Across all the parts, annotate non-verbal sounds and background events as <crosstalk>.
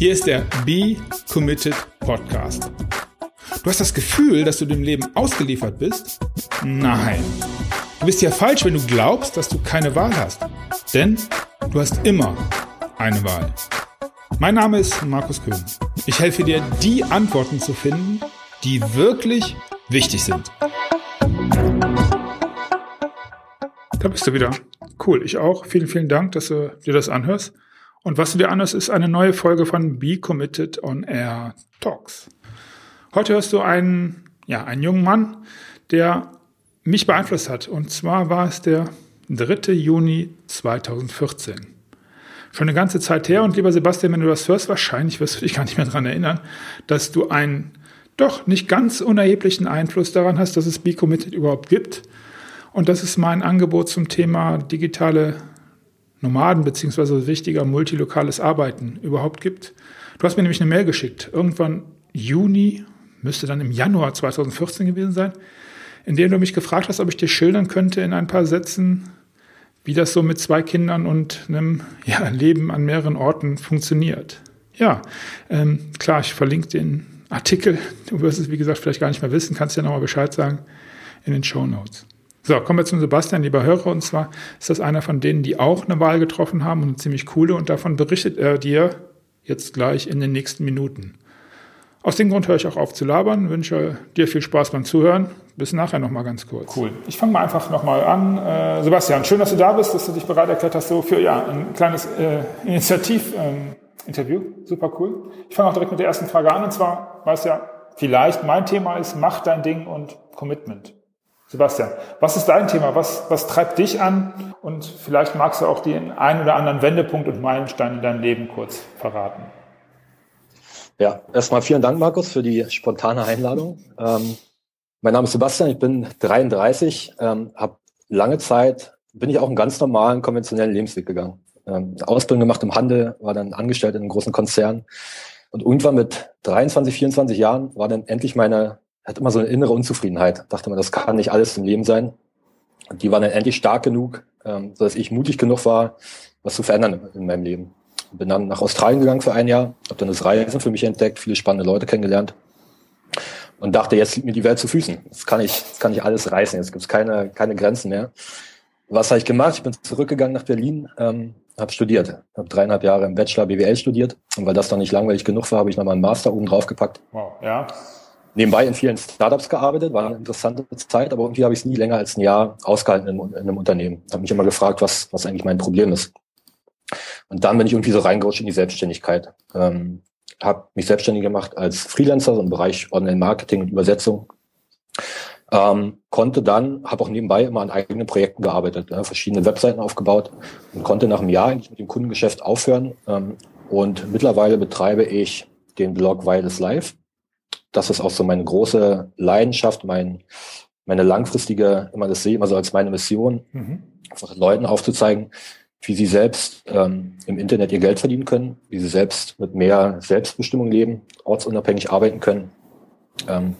Hier ist der Be Committed Podcast. Du hast das Gefühl, dass du dem Leben ausgeliefert bist? Nein. Du bist ja falsch, wenn du glaubst, dass du keine Wahl hast. Denn du hast immer eine Wahl. Mein Name ist Markus Köhn. Ich helfe dir, die Antworten zu finden, die wirklich wichtig sind. Da bist du wieder. Cool, ich auch. Vielen, vielen Dank, dass du dir das anhörst. Und was du dir anhörst, ist eine neue Folge von Be Committed on Air Talks. Heute hörst du einen, ja, einen jungen Mann, der mich beeinflusst hat. Und zwar war es der 3. Juni 2014. Schon eine ganze Zeit her. Und lieber Sebastian, wenn du das hörst, wahrscheinlich wirst du dich gar nicht mehr daran erinnern, dass du einen doch nicht ganz unerheblichen Einfluss daran hast, dass es Be Committed überhaupt gibt. Und das ist mein Angebot zum Thema digitale Nomaden beziehungsweise wichtiger multilokales Arbeiten überhaupt gibt. Du hast mir nämlich eine Mail geschickt, irgendwann Juni, müsste dann im Januar 2014 gewesen sein, in dem du mich gefragt hast, ob ich dir schildern könnte in ein paar Sätzen, wie das so mit zwei Kindern und einem ja, Leben an mehreren Orten funktioniert. Ja, ähm, klar, ich verlinke den Artikel. Du wirst es, wie gesagt, vielleicht gar nicht mehr wissen, kannst ja nochmal Bescheid sagen in den Show Notes. So, kommen wir zum Sebastian, lieber Hörer. Und zwar ist das einer von denen, die auch eine Wahl getroffen haben und eine ziemlich coole. Und davon berichtet er dir jetzt gleich in den nächsten Minuten. Aus dem Grund höre ich auch auf zu labern, wünsche dir viel Spaß beim Zuhören. Bis nachher nochmal ganz kurz. Cool. Ich fange mal einfach nochmal an. Äh, Sebastian, schön, dass du da bist, dass du dich bereit erklärt hast so für ja, ein kleines äh, Initiativ-Interview. Ähm, Super cool. Ich fange auch direkt mit der ersten Frage an. Und zwar, weißt ja, vielleicht mein Thema ist, mach dein Ding und Commitment. Sebastian, was ist dein Thema? Was, was treibt dich an? Und vielleicht magst du auch den einen oder anderen Wendepunkt und Meilenstein in deinem Leben kurz verraten. Ja, erstmal vielen Dank, Markus, für die spontane Einladung. Ähm, mein Name ist Sebastian, ich bin 33, ähm, habe lange Zeit, bin ich auch einen ganz normalen, konventionellen Lebensweg gegangen. Ähm, Ausbildung gemacht im Handel, war dann angestellt in einem großen Konzern. Und irgendwann mit 23, 24 Jahren war dann endlich meine hat immer so eine innere Unzufriedenheit. Dachte man, das kann nicht alles im Leben sein. Und die war dann endlich stark genug, ähm, sodass ich mutig genug war, was zu verändern in meinem Leben. Bin dann nach Australien gegangen für ein Jahr, habe dann das Reisen für mich entdeckt, viele spannende Leute kennengelernt und dachte, jetzt liegt mir die Welt zu Füßen. Jetzt kann ich, jetzt kann ich alles reißen, jetzt gibt es keine, keine Grenzen mehr. Was habe ich gemacht? Ich bin zurückgegangen nach Berlin, ähm, habe studiert, habe dreieinhalb Jahre im Bachelor BWL studiert und weil das dann nicht langweilig genug war, habe ich nochmal einen Master oben drauf gepackt. Wow, ja nebenbei in vielen Startups gearbeitet, war eine interessante Zeit, aber irgendwie habe ich es nie länger als ein Jahr ausgehalten in, in einem Unternehmen. Habe mich immer gefragt, was, was eigentlich mein Problem ist. Und dann bin ich irgendwie so reingerutscht in die Selbstständigkeit. Ähm, habe mich selbstständig gemacht als Freelancer so im Bereich Online-Marketing und Übersetzung. Ähm, konnte dann, habe auch nebenbei immer an eigenen Projekten gearbeitet, ja, verschiedene Webseiten aufgebaut und konnte nach einem Jahr eigentlich mit dem Kundengeschäft aufhören. Ähm, und mittlerweile betreibe ich den Blog Wireless Live das ist auch so meine große Leidenschaft, mein, meine langfristige, immer das sehe immer so als meine Mission, mhm. einfach Leuten aufzuzeigen, wie sie selbst ähm, im Internet ihr Geld verdienen können, wie sie selbst mit mehr Selbstbestimmung leben, ortsunabhängig arbeiten können. Ähm,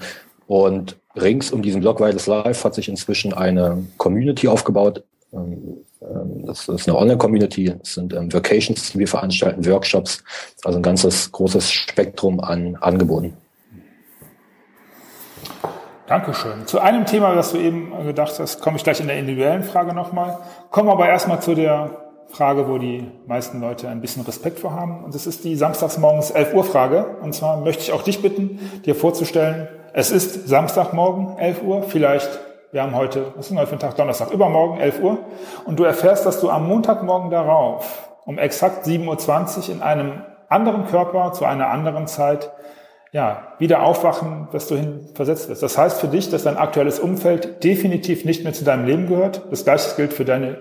und rings um diesen Blog Wireless Live hat sich inzwischen eine Community aufgebaut. Ähm, ähm das ist eine Online-Community. Es sind ähm, Vacations, die wir veranstalten, Workshops, also ein ganzes großes Spektrum an Angeboten. Dankeschön. Zu einem Thema, das du eben gedacht hast, komme ich gleich in der individuellen Frage nochmal. Kommen aber erstmal zu der Frage, wo die meisten Leute ein bisschen Respekt vor haben. Und das ist die samstagsmorgens 11 Uhr Frage. Und zwar möchte ich auch dich bitten, dir vorzustellen, es ist Samstagmorgen 11 Uhr. Vielleicht, wir haben heute, was ist denn heute für ein Tag? Donnerstag, übermorgen 11 Uhr. Und du erfährst, dass du am Montagmorgen darauf um exakt 7.20 Uhr in einem anderen Körper zu einer anderen Zeit ja, wieder aufwachen, dass du hin versetzt wirst. Das heißt für dich, dass dein aktuelles Umfeld definitiv nicht mehr zu deinem Leben gehört. Das gleiche gilt für deine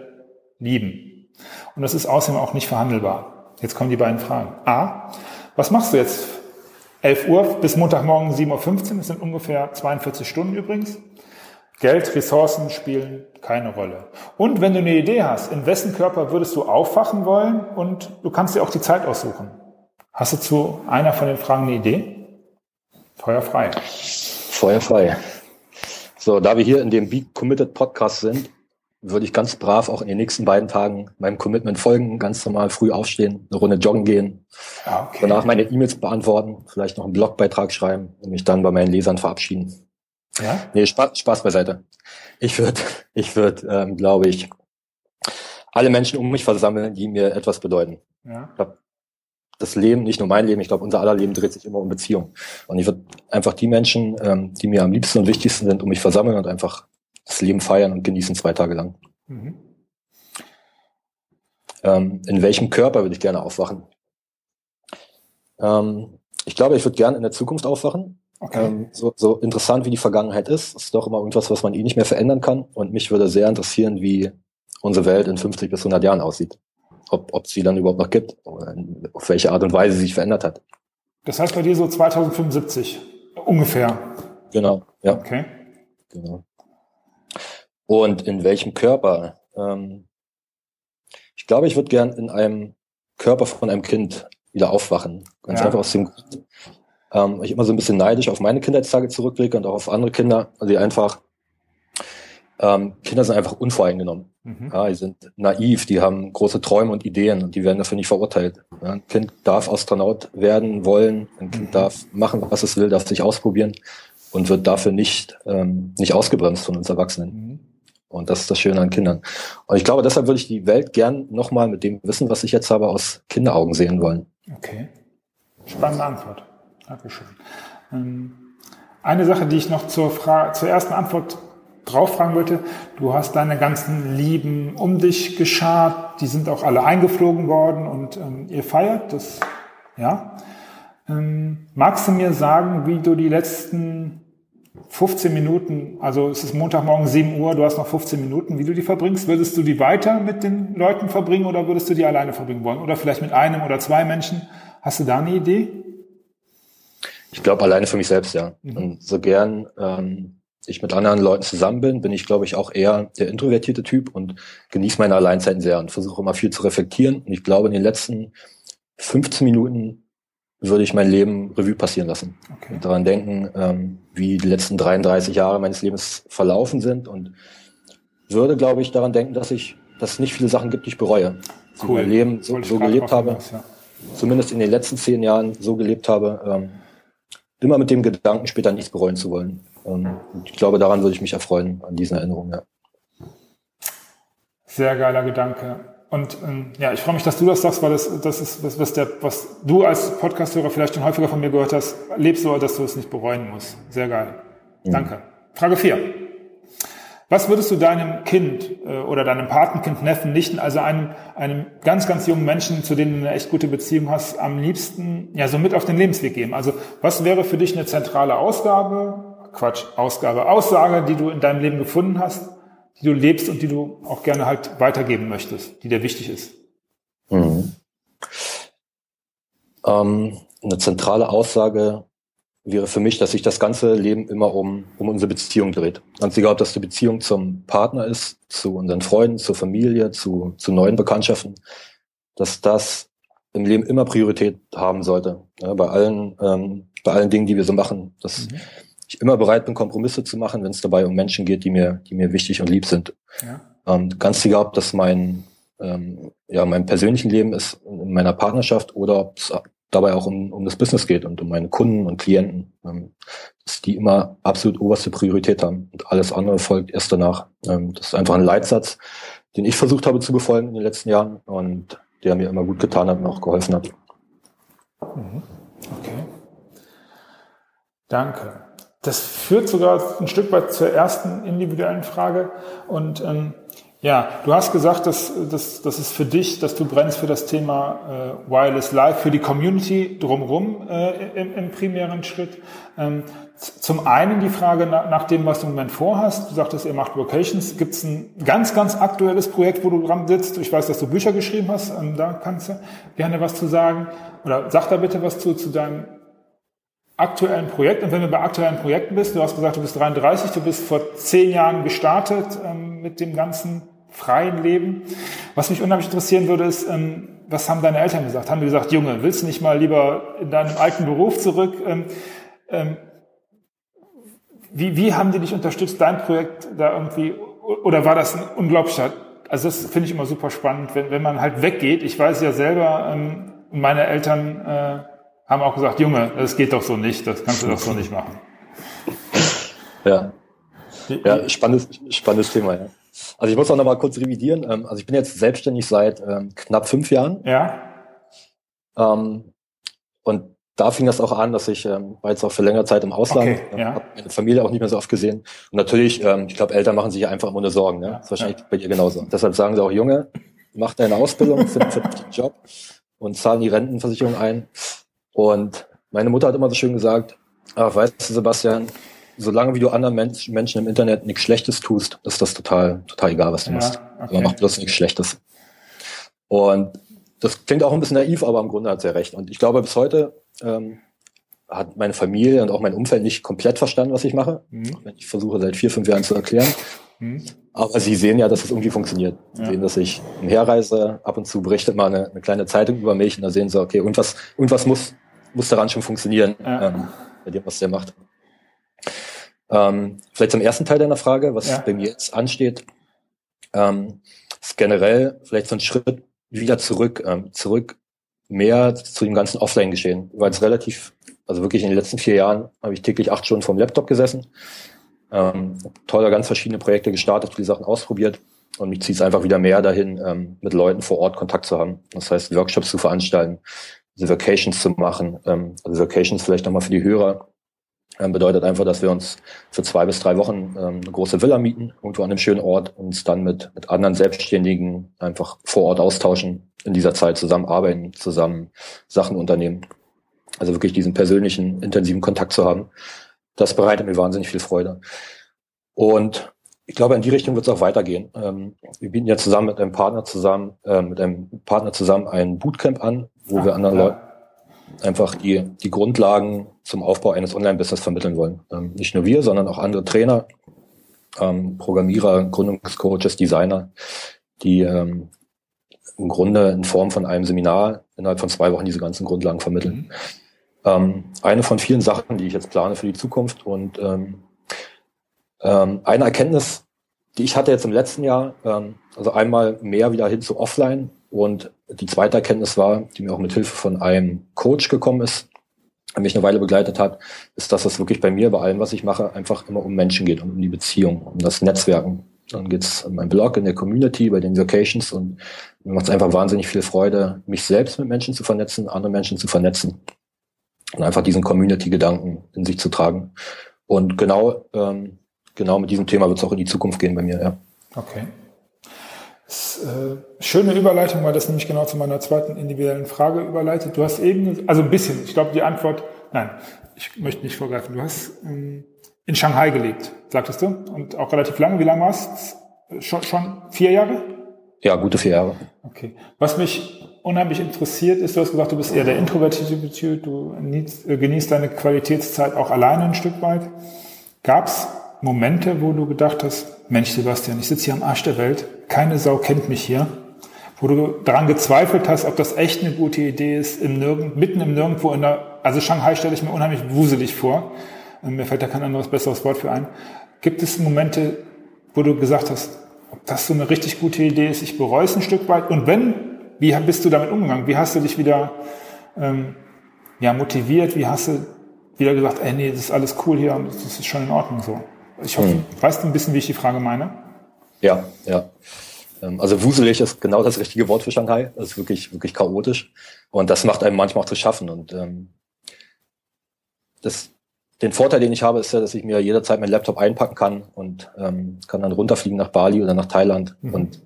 Lieben. Und das ist außerdem auch nicht verhandelbar. Jetzt kommen die beiden Fragen. A, was machst du jetzt? 11 Uhr bis Montagmorgen 7.15 Uhr, das sind ungefähr 42 Stunden übrigens. Geld, Ressourcen spielen keine Rolle. Und wenn du eine Idee hast, in wessen Körper würdest du aufwachen wollen und du kannst dir auch die Zeit aussuchen. Hast du zu einer von den Fragen eine Idee? Feuer frei. Feuer frei. So, da wir hier in dem Be Committed Podcast sind, würde ich ganz brav auch in den nächsten beiden Tagen meinem Commitment folgen, ganz normal früh aufstehen, eine Runde joggen gehen, ah, okay. danach meine E-Mails beantworten, vielleicht noch einen Blogbeitrag schreiben und mich dann bei meinen Lesern verabschieden. Ja? Nee, Spaß, Spaß beiseite. Ich würde, ich würde, ähm, glaube ich, alle Menschen um mich versammeln, die mir etwas bedeuten. Ja. Ich glaub, das Leben, nicht nur mein Leben, ich glaube, unser aller Leben dreht sich immer um Beziehung. Und ich würde einfach die Menschen, ähm, die mir am liebsten und wichtigsten sind, um mich versammeln und einfach das Leben feiern und genießen zwei Tage lang. Mhm. Ähm, in welchem Körper würde ich gerne aufwachen? Ähm, ich glaube, ich würde gerne in der Zukunft aufwachen. Okay. Ähm, so, so interessant wie die Vergangenheit ist, ist doch immer irgendwas, was man eh nicht mehr verändern kann. Und mich würde sehr interessieren, wie unsere Welt in 50 bis 100 Jahren aussieht. Ob, ob sie dann überhaupt noch gibt, oder auf welche Art und Weise sie sich verändert hat. Das heißt bei dir so 2075 ungefähr. Genau, ja. Okay. Genau. Und in welchem Körper? Ähm, ich glaube, ich würde gern in einem Körper von einem Kind wieder aufwachen. Ganz ja. einfach aus dem Grund, ähm, ich immer so ein bisschen neidisch auf meine Kindheitstage zurückblicke und auch auf andere Kinder, die einfach ähm, Kinder sind einfach unvoreingenommen. Mhm. Ja, die sind naiv, die haben große Träume und Ideen und die werden dafür nicht verurteilt. Ja, ein Kind darf Astronaut werden wollen, ein Kind mhm. darf machen, was es will, darf sich ausprobieren und wird dafür nicht, ähm, nicht ausgebremst von uns Erwachsenen. Mhm. Und das ist das Schöne an Kindern. Und ich glaube, deshalb würde ich die Welt gern nochmal mit dem Wissen, was ich jetzt habe, aus Kinderaugen sehen wollen. Okay. Spannende Antwort. Dankeschön. Ähm, eine Sache, die ich noch zur, Frage, zur ersten Antwort drauf fragen wollte. Du hast deine ganzen Lieben um dich geschart, die sind auch alle eingeflogen worden und ähm, ihr feiert das, ja. Ähm, magst du mir sagen, wie du die letzten 15 Minuten, also es ist Montagmorgen 7 Uhr, du hast noch 15 Minuten, wie du die verbringst? Würdest du die weiter mit den Leuten verbringen oder würdest du die alleine verbringen wollen? Oder vielleicht mit einem oder zwei Menschen? Hast du da eine Idee? Ich glaube alleine für mich selbst, ja. Mhm. Und so gern ähm, ich mit anderen Leuten zusammen bin, bin ich, glaube ich, auch eher der introvertierte Typ und genieße meine Alleinzeiten sehr und versuche immer viel zu reflektieren. Und ich glaube, in den letzten 15 Minuten würde ich mein Leben Revue passieren lassen. Okay. Und daran denken, ähm, wie die letzten 33 Jahre meines Lebens verlaufen sind und würde, glaube ich, daran denken, dass ich, dass es nicht viele Sachen gibt, die ich bereue. Cool. mein Leben so, so gelebt habe, ja. zumindest in den letzten zehn Jahren so gelebt habe, ähm, immer mit dem Gedanken, später nichts bereuen zu wollen. Ähm, ich glaube, daran würde ich mich erfreuen, an diesen Erinnerungen. Ja. Sehr geiler Gedanke. Und ähm, ja, ich freue mich, dass du das sagst, weil das, das ist, was, was, der, was du als Podcasthörer vielleicht schon häufiger von mir gehört hast. Lebst so, dass du es nicht bereuen musst. Sehr geil. Mhm. Danke. Frage 4. Was würdest du deinem Kind äh, oder deinem Patenkind, Neffen, Nichten, also einem, einem ganz, ganz jungen Menschen, zu dem du eine echt gute Beziehung hast, am liebsten ja so mit auf den Lebensweg geben? Also was wäre für dich eine zentrale Ausgabe, Quatsch, Ausgabe, Aussage, die du in deinem Leben gefunden hast, die du lebst und die du auch gerne halt weitergeben möchtest, die dir wichtig ist? Mhm. Ähm, eine zentrale Aussage wäre für mich, dass sich das ganze Leben immer um, um unsere Beziehung dreht. Ganz egal, ob das die Beziehung zum Partner ist, zu unseren Freunden, zur Familie, zu, zu neuen Bekanntschaften, dass das im Leben immer Priorität haben sollte. Ja, bei allen, ähm, bei allen Dingen, die wir so machen. Dass mhm. Ich immer bereit bin, Kompromisse zu machen, wenn es dabei um Menschen geht, die mir, die mir wichtig und lieb sind. Ja. Ähm, ganz egal, ob das mein, ähm, ja, mein persönlichen Leben ist, in meiner Partnerschaft oder ob es dabei auch um, um das Business geht und um meine Kunden und Klienten, ähm, dass die immer absolut oberste Priorität haben und alles andere folgt erst danach. Ähm, das ist einfach ein Leitsatz, den ich versucht habe zu befolgen in den letzten Jahren und der mir immer gut getan hat und auch geholfen hat. Mhm. Okay. Danke. Das führt sogar ein Stück weit zur ersten individuellen Frage und ähm, ja, du hast gesagt, dass, dass, dass es für dich, dass du brennst für das Thema äh, Wireless Life, für die Community drumherum äh, im, im primären Schritt. Ähm, zum einen die Frage nach, nach dem, was du im Moment vorhast. Du sagtest, ihr macht Vocations. Gibt es ein ganz, ganz aktuelles Projekt, wo du dran sitzt? Ich weiß, dass du Bücher geschrieben hast. Ähm, da kannst du gerne was zu sagen. Oder sag da bitte was zu, zu deinem aktuellen Projekt. Und wenn du bei aktuellen Projekten bist, du hast gesagt, du bist 33, du bist vor zehn Jahren gestartet ähm, mit dem ganzen freien Leben. Was mich unheimlich interessieren würde, ist, ähm, was haben deine Eltern gesagt? Haben die gesagt, Junge, willst du nicht mal lieber in deinen alten Beruf zurück? Ähm, ähm, wie, wie haben die dich unterstützt, dein Projekt da irgendwie oder war das ein unglaublicher, also das finde ich immer super spannend, wenn, wenn man halt weggeht. Ich weiß ja selber, ähm, meine Eltern äh, haben auch gesagt, Junge, das geht doch so nicht, das kannst du doch so nicht machen. Ja. Ja, spannendes, spannendes Thema, ja. Also ich muss auch noch mal kurz revidieren. Ähm, also ich bin jetzt selbstständig seit ähm, knapp fünf Jahren. Ja. Ähm, und da fing das auch an, dass ich ähm, war jetzt auch für längere Zeit im Ausland, okay, ja. habe meine Familie auch nicht mehr so oft gesehen. Und natürlich, ähm, ich glaube, Eltern machen sich einfach immer ohne Sorgen. Ne? Das ist wahrscheinlich ja. bei dir genauso. Deshalb sagen sie auch, Junge, mach deine Ausbildung, find einen Job und zahlen die Rentenversicherung ein. Und meine Mutter hat immer so schön gesagt, ach, weißt du, Sebastian, solange wie du anderen Mensch, Menschen im Internet nichts Schlechtes tust, ist das total, total egal, was du ja, machst. Okay. Aber mach bloß nichts Schlechtes. Und das klingt auch ein bisschen naiv, aber im Grunde hat sie recht. Und ich glaube, bis heute ähm, hat meine Familie und auch mein Umfeld nicht komplett verstanden, was ich mache. Mhm. Ich versuche seit vier, fünf Jahren zu erklären. Mhm. Aber sie sehen ja, dass es irgendwie funktioniert. Sie ja. sehen, dass ich umherreise, ab und zu berichtet mal eine, eine, kleine Zeitung über mich und da sehen sie, okay, und was, und was muss, muss daran schon funktionieren, ja. ähm, bei dem, was der macht. Ähm, vielleicht zum ersten Teil deiner Frage, was ja. bei mir jetzt ansteht, ähm, ist generell vielleicht so ein Schritt wieder zurück, ähm, zurück mehr zu dem ganzen Offline-Geschehen. Weil es relativ, also wirklich in den letzten vier Jahren habe ich täglich acht Stunden vom Laptop gesessen, ähm, tolle ganz verschiedene Projekte gestartet, viele Sachen ausprobiert und mich zieht es einfach wieder mehr dahin, ähm, mit Leuten vor Ort Kontakt zu haben. Das heißt, Workshops zu veranstalten, diese Vacations zu machen. Ähm, also Vacations vielleicht nochmal für die Hörer. Ähm, bedeutet einfach, dass wir uns für zwei bis drei Wochen ähm, eine große Villa mieten, irgendwo an einem schönen Ort, uns dann mit, mit anderen Selbstständigen einfach vor Ort austauschen, in dieser Zeit zusammenarbeiten, zusammen Sachen unternehmen. Also wirklich diesen persönlichen, intensiven Kontakt zu haben. Das bereitet mir wahnsinnig viel Freude. Und ich glaube, in die Richtung wird es auch weitergehen. Ähm, wir bieten ja zusammen mit einem Partner zusammen, äh, mit einem Partner zusammen ein Bootcamp an, wo wir anderen Leuten einfach die, die Grundlagen zum Aufbau eines Online-Business vermitteln wollen. Ähm, nicht nur wir, sondern auch andere Trainer, ähm, Programmierer, Gründungscoaches, Designer, die ähm, im Grunde in Form von einem Seminar innerhalb von zwei Wochen diese ganzen Grundlagen vermitteln. Mhm. Ähm, eine von vielen Sachen, die ich jetzt plane für die Zukunft und ähm, ähm, eine Erkenntnis, die ich hatte jetzt im letzten Jahr, ähm, also einmal mehr wieder hin zu Offline und die zweite Erkenntnis war, die mir auch mit Hilfe von einem Coach gekommen ist, der mich eine Weile begleitet hat, ist, dass es wirklich bei mir, bei allem, was ich mache, einfach immer um Menschen geht und um die Beziehung, um das Netzwerken. Dann geht's um meinen Blog, in der Community, bei den Vocations und mir macht es einfach wahnsinnig viel Freude, mich selbst mit Menschen zu vernetzen, andere Menschen zu vernetzen und einfach diesen Community-Gedanken in sich zu tragen. Und genau, ähm, genau mit diesem Thema wird es auch in die Zukunft gehen bei mir, ja. Okay. Das, äh, schöne Überleitung, weil das nämlich genau zu meiner zweiten individuellen Frage überleitet. Du hast eben, also ein bisschen, ich glaube die Antwort, nein, ich möchte nicht vorgreifen. Du hast ähm, in Shanghai gelebt, sagtest du, und auch relativ lange. Wie lange warst du? Schon, schon vier Jahre? Ja, gute vier Jahre. Okay. Was mich unheimlich interessiert ist, du hast gesagt, du bist eher der introvertierte Typ, du äh, genießt deine Qualitätszeit auch alleine ein Stück weit. Gab es Momente, wo du gedacht hast, Mensch Sebastian, ich sitze hier am Arsch der Welt, keine Sau kennt mich hier, wo du daran gezweifelt hast, ob das echt eine gute Idee ist, im Nirgend, mitten im Nirgendwo in der, also Shanghai stelle ich mir unheimlich wuselig vor, ähm, mir fällt da kein anderes besseres Wort für ein. Gibt es Momente, wo du gesagt hast, ob das so eine richtig gute Idee ist, ich bereue es ein Stück weit und wenn, wie bist du damit umgegangen? Wie hast du dich wieder ähm, ja, motiviert? Wie hast du wieder gesagt, ey, nee, das ist alles cool hier und das ist schon in Ordnung so? Ich hoffe, hm. weißt du ein bisschen, wie ich die Frage meine? Ja, ja. Ähm, also wuselig ist genau das richtige Wort für Shanghai. Das ist wirklich, wirklich chaotisch. Und das macht einem manchmal auch zu schaffen. Und ähm, das, den Vorteil, den ich habe, ist ja, dass ich mir jederzeit meinen Laptop einpacken kann und ähm, kann dann runterfliegen nach Bali oder nach Thailand mhm. und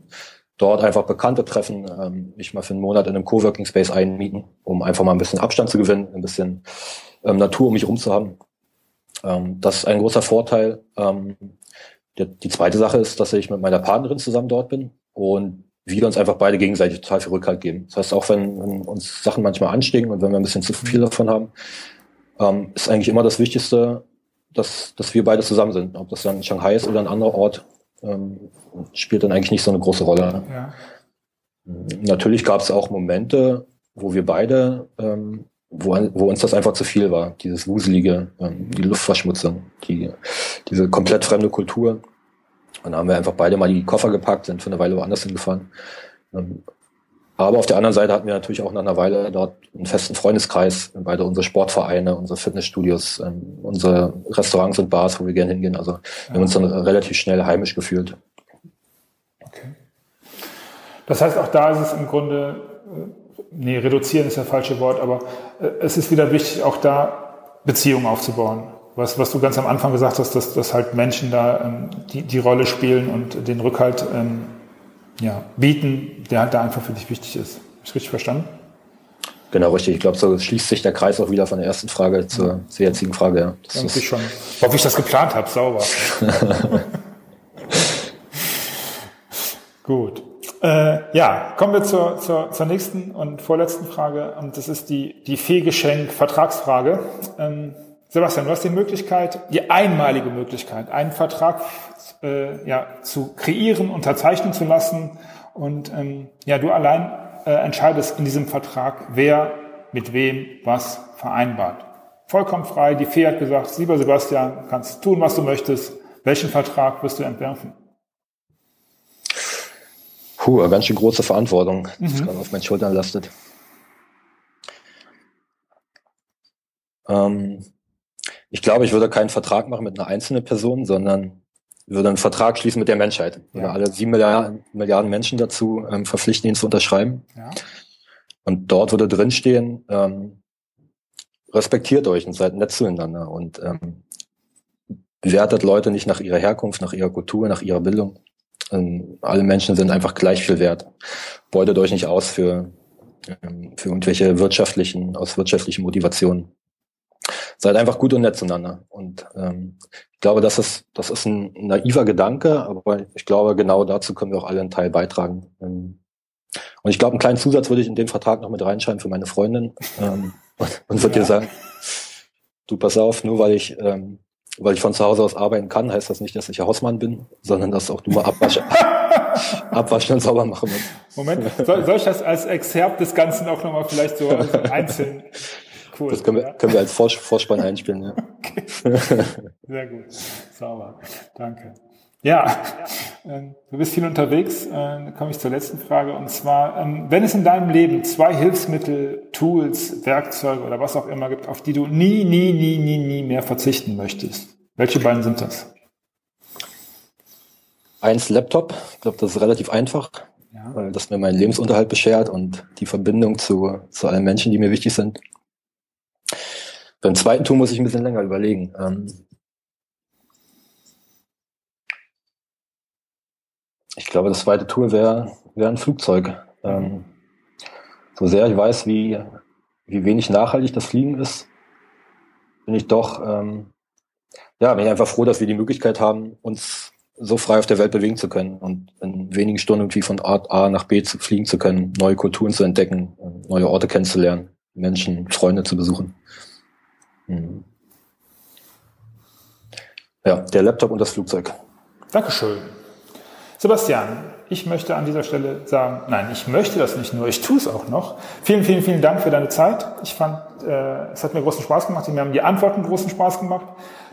dort einfach Bekannte treffen, ähm, mich mal für einen Monat in einem Coworking Space einmieten, um einfach mal ein bisschen Abstand zu gewinnen, ein bisschen ähm, Natur um mich rum zu haben. Ähm, das ist ein großer Vorteil. Ähm, die, die zweite Sache ist, dass ich mit meiner Partnerin zusammen dort bin und wir uns einfach beide gegenseitig total viel Rückhalt geben. Das heißt, auch wenn, wenn uns Sachen manchmal anstehen und wenn wir ein bisschen zu viel davon haben, ähm, ist eigentlich immer das Wichtigste, dass, dass wir beide zusammen sind. Ob das dann Shanghai ist oder ein anderer Ort, ähm, spielt dann eigentlich nicht so eine große Rolle. Ja. Natürlich gab es auch Momente, wo wir beide ähm, wo, wo uns das einfach zu viel war, dieses Wuselige, ähm, die Luftverschmutzung, die, diese komplett fremde Kultur. Und dann haben wir einfach beide mal die Koffer gepackt, sind für eine Weile woanders hingefahren. Aber auf der anderen Seite hatten wir natürlich auch nach einer Weile dort einen festen Freundeskreis, beide unsere Sportvereine, unsere Fitnessstudios, ähm, unsere Restaurants und Bars, wo wir gerne hingehen. Also wir haben uns dann relativ schnell heimisch gefühlt. Okay. Das heißt, auch da ist es im Grunde, äh, nee, reduzieren ist das falsche Wort, aber äh, es ist wieder wichtig, auch da Beziehungen aufzubauen. Was, was du ganz am Anfang gesagt hast, dass, dass halt Menschen da ähm, die, die Rolle spielen und den Rückhalt ähm, ja, bieten, der halt da einfach für dich wichtig ist. Ist ich richtig verstanden? Genau, richtig. Ich glaube, so schließt sich der Kreis auch wieder von der ersten Frage zur, zur jetzigen Frage. Ja. Das Irgendwie ist schon. Hoffe ich das geplant habe, sauber. <laughs> <laughs> Gut. Äh, ja, kommen wir zur, zur, zur nächsten und vorletzten Frage. Und das ist die, die Fehlgeschenk-Vertragsfrage. Ähm, Sebastian, du hast die Möglichkeit, die einmalige Möglichkeit, einen Vertrag äh, ja, zu kreieren, unterzeichnen zu lassen. Und ähm, ja, du allein äh, entscheidest in diesem Vertrag, wer mit wem was vereinbart. Vollkommen frei. Die Fee hat gesagt, lieber Sebastian, kannst tun, was du möchtest. Welchen Vertrag wirst du entwerfen? Puh, eine ganz schön große Verantwortung, die mhm. gerade auf meinen Schultern lastet. Ähm, ich glaube, ich würde keinen Vertrag machen mit einer einzelnen Person, sondern würde einen Vertrag schließen mit der Menschheit. Ja. alle sieben Milliarden, Milliarden Menschen dazu ähm, verpflichten, ihn zu unterschreiben. Ja. Und dort würde drinstehen, ähm, respektiert euch und seid nett zueinander und ähm, bewertet Leute nicht nach ihrer Herkunft, nach ihrer Kultur, nach ihrer Bildung. Ähm, alle Menschen sind einfach gleich viel wert. Beutet euch nicht aus für, ähm, für irgendwelche wirtschaftlichen, aus wirtschaftlichen Motivationen seid einfach gut und nett zueinander. Und ähm, ich glaube, das ist, das ist ein naiver Gedanke, aber ich glaube, genau dazu können wir auch alle einen Teil beitragen. Ähm, und ich glaube, einen kleinen Zusatz würde ich in den Vertrag noch mit reinschreiben für meine Freundin ähm, und, und würde ja. dir sagen, du pass auf, nur weil ich ähm, weil ich von zu Hause aus arbeiten kann, heißt das nicht, dass ich Hausmann bin, sondern dass auch du mal abwaschen, <laughs> abwaschen und sauber machen musst. Moment, soll, soll ich das als Exzerpt des Ganzen auch nochmal vielleicht so einzeln Cool. Das können wir, ja. können wir als Vors Vorspann einspielen. Ja. <laughs> Okay. Sehr gut. Sauber. Danke. Ja, ähm, du bist viel unterwegs. Äh, dann komme ich zur letzten Frage. Und zwar, ähm, wenn es in deinem Leben zwei Hilfsmittel, Tools, Werkzeuge oder was auch immer gibt, auf die du nie, nie, nie, nie, nie mehr verzichten möchtest, welche beiden sind das? Eins Laptop. Ich glaube, das ist relativ einfach, ja. weil das mir meinen Lebensunterhalt beschert und die Verbindung zu, zu allen Menschen, die mir wichtig sind. Beim zweiten Tour muss ich ein bisschen länger überlegen. Ähm ich glaube, das zweite Tour wäre wär ein Flugzeug. Ähm so sehr ich weiß, wie, wie wenig nachhaltig das Fliegen ist, bin ich doch, ähm, ja, bin ich einfach froh, dass wir die Möglichkeit haben, uns so frei auf der Welt bewegen zu können und in wenigen Stunden irgendwie von Ort A nach B zu fliegen zu können, neue Kulturen zu entdecken, neue Orte kennenzulernen, Menschen, Freunde zu besuchen. Mhm. Ja, der Laptop und das Flugzeug. Dankeschön. Sebastian, ich möchte an dieser Stelle sagen, nein, ich möchte das nicht nur, ich tue es auch noch. Vielen, vielen, vielen Dank für deine Zeit. Ich fand, äh, es hat mir großen Spaß gemacht. Mir haben die Antworten großen Spaß gemacht.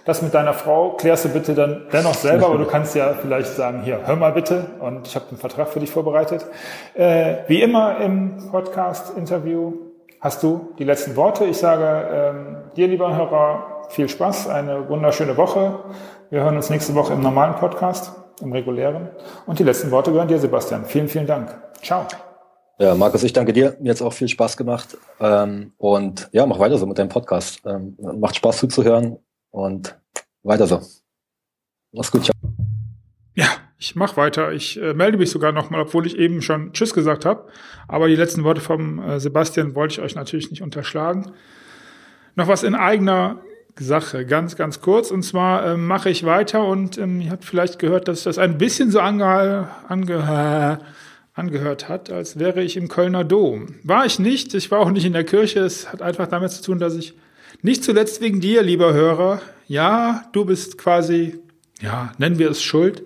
Das mit deiner Frau klärst du bitte dann dennoch selber, aber du kannst ja vielleicht sagen, hier, hör mal bitte und ich habe einen Vertrag für dich vorbereitet. Äh, wie immer im Podcast-Interview hast du die letzten Worte. Ich sage ähm, dir, lieber Hörer, viel Spaß, eine wunderschöne Woche. Wir hören uns nächste Woche im normalen Podcast, im regulären. Und die letzten Worte gehören dir, Sebastian. Vielen, vielen Dank. Ciao. Ja, Markus, ich danke dir. Mir hat es auch viel Spaß gemacht. Ähm, und ja, mach weiter so mit deinem Podcast. Ähm, macht Spaß zuzuhören und weiter so. Mach's gut. Ciao. Ja, ich mache weiter. Ich äh, melde mich sogar nochmal, obwohl ich eben schon Tschüss gesagt habe. Aber die letzten Worte vom äh, Sebastian wollte ich euch natürlich nicht unterschlagen. Noch was in eigener Sache, ganz, ganz kurz. Und zwar äh, mache ich weiter und ähm, ihr habt vielleicht gehört, dass das ein bisschen so ange ange angehört hat, als wäre ich im Kölner Dom. War ich nicht, ich war auch nicht in der Kirche. Es hat einfach damit zu tun, dass ich nicht zuletzt wegen dir, lieber Hörer, ja, du bist quasi, ja, nennen wir es Schuld,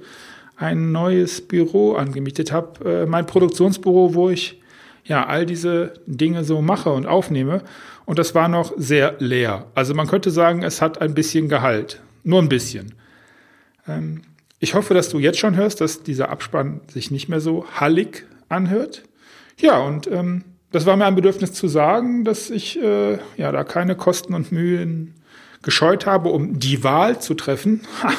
ein neues Büro angemietet habe, äh, mein Produktionsbüro, wo ich ja all diese Dinge so mache und aufnehme. Und das war noch sehr leer. Also man könnte sagen, es hat ein bisschen Gehalt. Nur ein bisschen. Ähm, Ich hoffe, dass du jetzt schon hörst, dass dieser Abspann sich nicht mehr so hallig anhört. Ja, und ähm, das war mir ein Bedürfnis zu sagen, dass ich äh, ja da keine Kosten und Mühen gescheut habe, um die Wahl zu treffen. Ha,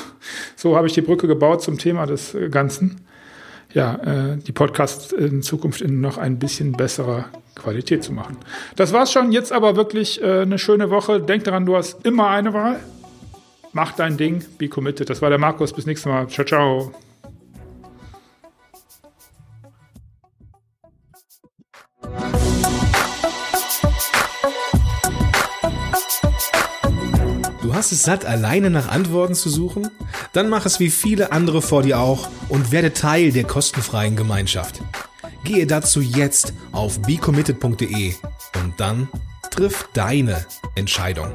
so habe ich die Brücke gebaut zum Thema des äh, Ganzen. Ja, äh, die Podcasts in Zukunft in noch ein bisschen besserer Qualität zu machen. Das war's schon. Jetzt aber wirklich äh, eine schöne Woche. Denk daran, du hast immer eine Wahl. Mach dein Ding. Be committed. Das war der Markus. Bis nächstes Mal. Ciao, ciao. Hast es satt, alleine nach Antworten zu suchen? Dann mach es wie viele andere vor dir auch und werde Teil der kostenfreien Gemeinschaft. Gehe dazu jetzt auf becommitted.de und dann triff deine Entscheidung.